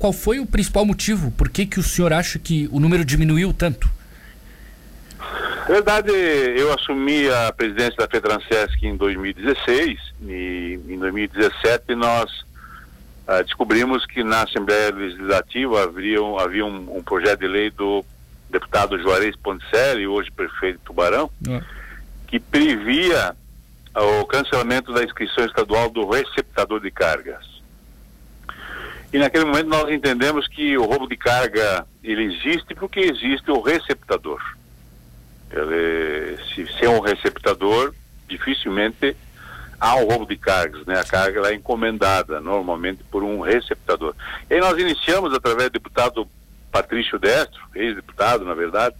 Qual foi o principal motivo? Por que, que o senhor acha que o número diminuiu tanto? Na verdade, eu assumi a presidência da FETRANSESC em 2016 e em 2017 nós ah, descobrimos que na Assembleia Legislativa havia, um, havia um, um, projeto de lei do deputado Juarez Ponticelli, hoje prefeito de Tubarão, é. que previa o cancelamento da inscrição estadual do receptador de cargas. E naquele momento nós entendemos que o roubo de carga ele existe porque existe o receptador. Ele, se, se é um receptador, dificilmente há um roubo de cargas, né? A carga é encomendada normalmente por um receptador. E aí nós iniciamos através do deputado Patrício Destro, ex-deputado, na verdade,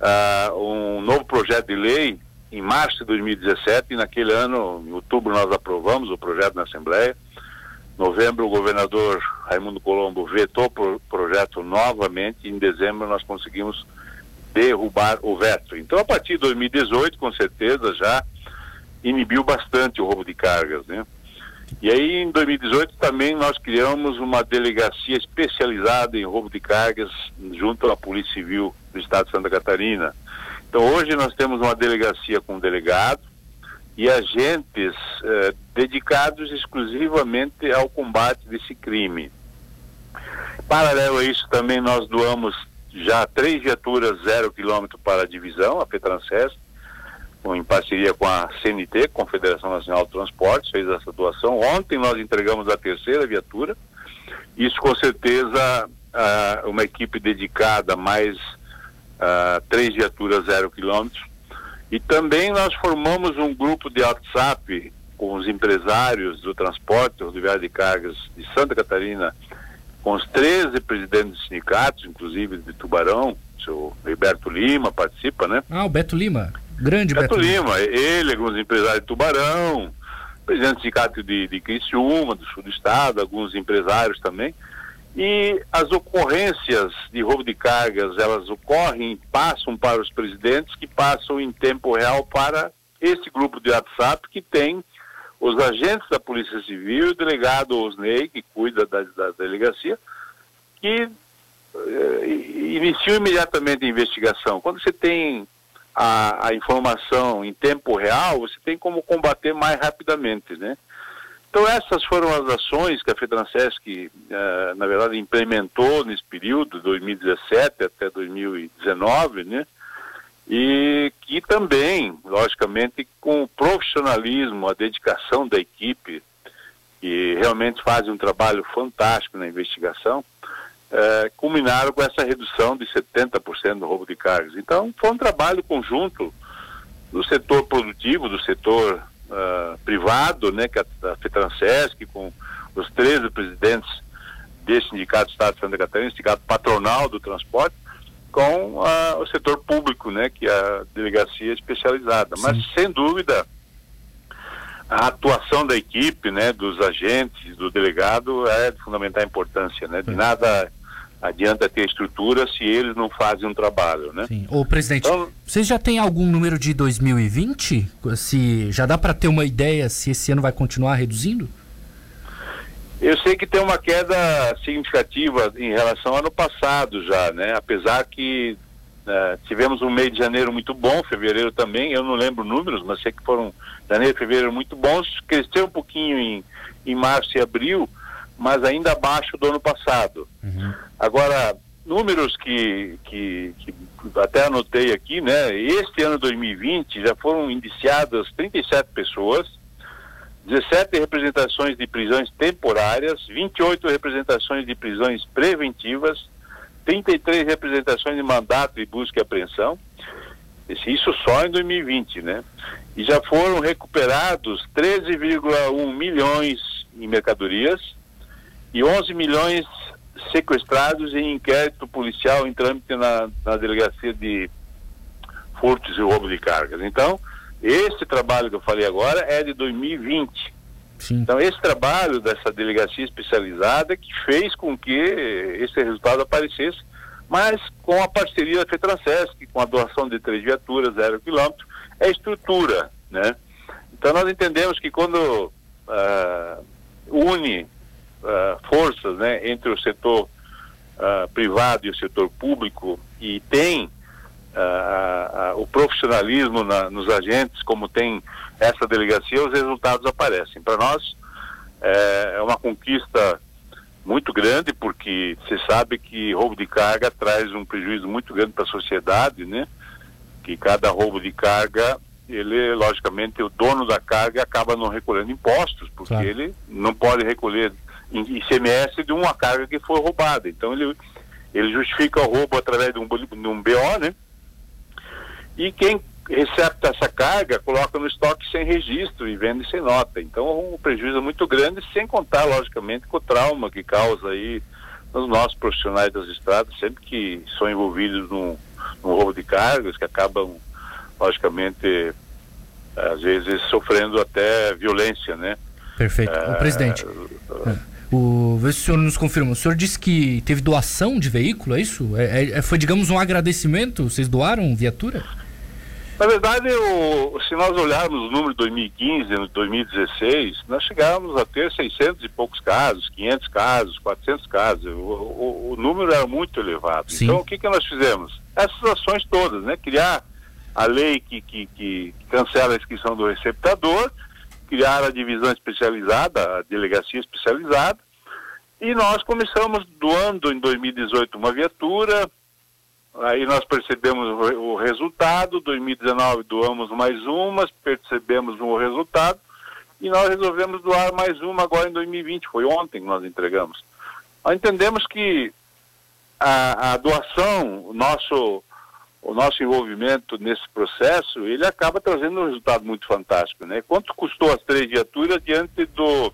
uh, um novo projeto de lei em março de 2017 e naquele ano, em outubro, nós aprovamos o projeto na Assembleia. Novembro, o governador Raimundo Colombo vetou o pro projeto novamente e em dezembro nós conseguimos derrubar o veto. Então, a partir de 2018, com certeza, já inibiu bastante o roubo de cargas, né? E aí, em 2018, também nós criamos uma delegacia especializada em roubo de cargas junto à Polícia Civil do Estado de Santa Catarina. Então, hoje nós temos uma delegacia com delegado e agentes eh, dedicados exclusivamente ao combate desse crime. Paralelo a isso, também nós doamos já três viaturas zero quilômetro para a divisão, a Petrancest, em parceria com a CNT, Confederação Nacional de Transportes, fez essa doação. Ontem nós entregamos a terceira viatura. Isso com certeza uh, uma equipe dedicada, mais uh, três viaturas zero quilômetros. E também nós formamos um grupo de WhatsApp com os empresários do transporte rodoviário de cargas de Santa Catarina com os 13 presidentes dos sindicatos, inclusive de Tubarão, o seu Roberto Lima participa, né? Ah, o Beto Lima, grande Beto, Beto Lima. Lima. Ele, alguns empresários de Tubarão, presidente do sindicato de, de Criciúma, do sul do estado, alguns empresários também. E as ocorrências de roubo de cargas, elas ocorrem, passam para os presidentes, que passam em tempo real para esse grupo de WhatsApp que tem os agentes da Polícia Civil, o delegado Osney, que cuida da, da delegacia, que eh, iniciam imediatamente a investigação. Quando você tem a, a, informação em tempo real, você tem como combater mais rapidamente, né? Então essas foram as ações que a FEDRANSESC, eh, na verdade, implementou nesse período, 2017 até 2019, né? e que também, logicamente, com o profissionalismo, a dedicação da equipe, que realmente faz um trabalho fantástico na investigação, é, culminaram com essa redução de 70% do roubo de cargas. Então, foi um trabalho conjunto do setor produtivo, do setor uh, privado, né, que é a, FETRANSESC, com os 13 presidentes desse sindicato do Estado de Santa Catarina, sindicato patronal do transporte, com a, o setor público, né, que é a delegacia especializada. Sim. Mas sem dúvida a atuação da equipe, né, dos agentes, do delegado é de fundamental importância, né? De nada adianta ter estrutura se eles não fazem um trabalho, né? Sim. Ô, presidente, então, vocês já têm algum número de 2020? Se já dá para ter uma ideia se esse ano vai continuar reduzindo? Eu sei que tem uma queda significativa em relação ao ano passado já, né? Apesar que uh, tivemos um mês de janeiro muito bom, fevereiro também, eu não lembro números, mas sei que foram janeiro e fevereiro muito bons, cresceu um pouquinho em, em março e abril, mas ainda abaixo do ano passado. Uhum. Agora, números que, que, que, até anotei aqui, né? Este ano 2020 já foram indiciadas 37 pessoas, 17 representações de prisões temporárias, 28 representações de prisões preventivas, 33 representações de mandato de busca e apreensão, isso só em 2020, né? E já foram recuperados 13,1 milhões em mercadorias e 11 milhões sequestrados em inquérito policial em trâmite na, na delegacia de furtos e roubo de cargas. Então, esse trabalho que eu falei agora é de 2020. Sim. Então, esse trabalho dessa delegacia especializada que fez com que esse resultado aparecesse, mas com a parceria da FETRANSESC, com a doação de três viaturas, zero quilômetro, é estrutura, né? Então, nós entendemos que quando uh, une forças né, entre o setor uh, privado e o setor público e tem uh, o profissionalismo na, nos agentes, como tem essa delegacia, os resultados aparecem. Para nós é, é uma conquista muito grande, porque você sabe que roubo de carga traz um prejuízo muito grande para a sociedade, né? Que cada roubo de carga ele, logicamente, o dono da carga acaba não recolhendo impostos, porque claro. ele não pode recolher ICMS de uma carga que foi roubada. Então, ele, ele justifica o roubo através de um, de um BO, né? E quem recebe essa carga coloca no estoque sem registro e vende sem nota. Então, o um prejuízo é muito grande, sem contar, logicamente, com o trauma que causa aí nos nossos profissionais das estradas, sempre que são envolvidos num, num roubo de cargas, que acabam logicamente, às vezes sofrendo até violência, né? Perfeito. É, o presidente, é, o, vê se o senhor nos confirma. O senhor disse que teve doação de veículo, é isso? É, é, é foi, digamos, um agradecimento? Vocês doaram viatura? Na verdade, o, se nós olharmos o número de 2015 e 2016, nós chegávamos a ter 600 e poucos casos, 500 casos, 400 casos. O, o, o número era muito elevado. Sim. Então, o que, que nós fizemos? Essas ações todas, né? Criar a lei que, que, que cancela a inscrição do receptador, criar a divisão especializada, a delegacia especializada, e nós começamos doando em 2018 uma viatura, aí nós percebemos o, resultado, 2019 doamos mais uma, percebemos o resultado, e nós resolvemos doar mais uma agora em 2020, foi ontem que nós entregamos. Nós entendemos que a, a doação, o nosso o nosso envolvimento nesse processo, ele acaba trazendo um resultado muito fantástico, né? Quanto custou as três viaturas diante do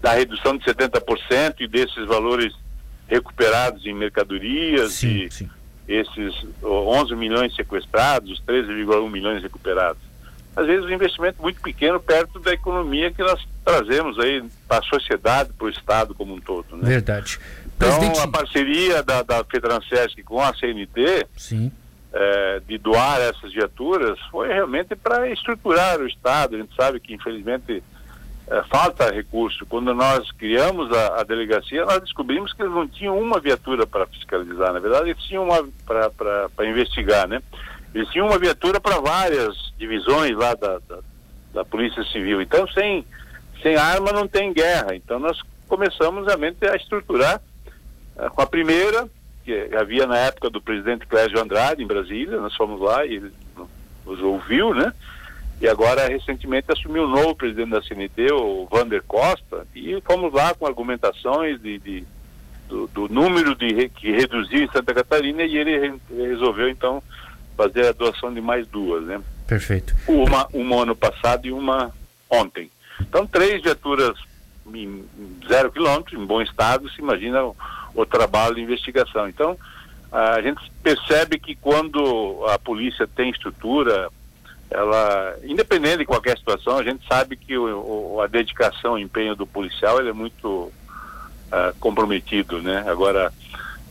da redução de 70% e desses valores recuperados em mercadorias sim, e sim. esses 11 milhões sequestrados, os 13,1 milhões recuperados. Às vezes um investimento muito pequeno perto da economia que nós trazemos aí para a sociedade, para o Estado como um todo. Né? Verdade. Então, Presidente... a parceria da, da Fedrancesc com a CNT, é, de doar essas viaturas, foi realmente para estruturar o Estado. A gente sabe que, infelizmente, é, falta recurso. Quando nós criamos a, a, delegacia, nós descobrimos que eles não tinham uma viatura para fiscalizar. Na verdade, eles tinham uma para investigar, né? Eles tinham uma viatura para várias divisões lá da, da, da Polícia Civil. Então, sem, sem arma não tem guerra. Então, nós começamos realmente a estruturar é, com a primeira, que havia na época do presidente Clésio Andrade, em Brasília, nós fomos lá e ele nos ouviu, né? E agora, recentemente, assumiu o novo presidente da CNT, o Vander Costa, e fomos lá com argumentações de, de do, do, número de que reduziu em Santa Catarina e ele re, resolveu, então, fazer a doação de mais duas, né? Perfeito. Uma, uma ano passado e uma ontem. Então, três viaturas em zero quilômetros, em bom estado, se imagina o trabalho de investigação. Então, a gente percebe que quando a polícia tem estrutura, ela, independente de qualquer situação, a gente sabe que o, o, a dedicação, o empenho do policial ele é muito uh, comprometido, né? Agora,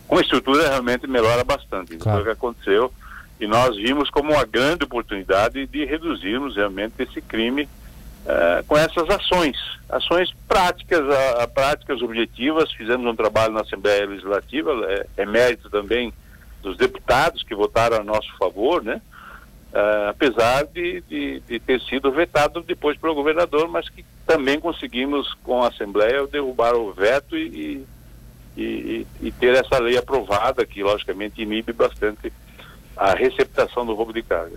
com a estrutura realmente melhora bastante. Isso claro. foi o que aconteceu e nós vimos como uma grande oportunidade de reduzirmos realmente esse crime uh, com essas ações, ações práticas, a, a, práticas objetivas. Fizemos um trabalho na Assembleia Legislativa, é, é mérito também dos deputados que votaram a nosso favor, né? Uh, apesar de, de, de, ter sido vetado depois pelo governador, mas que também conseguimos com a Assembleia derrubar o veto e, e, e, e ter essa lei aprovada, que logicamente inibe bastante a receptação do roubo de carga.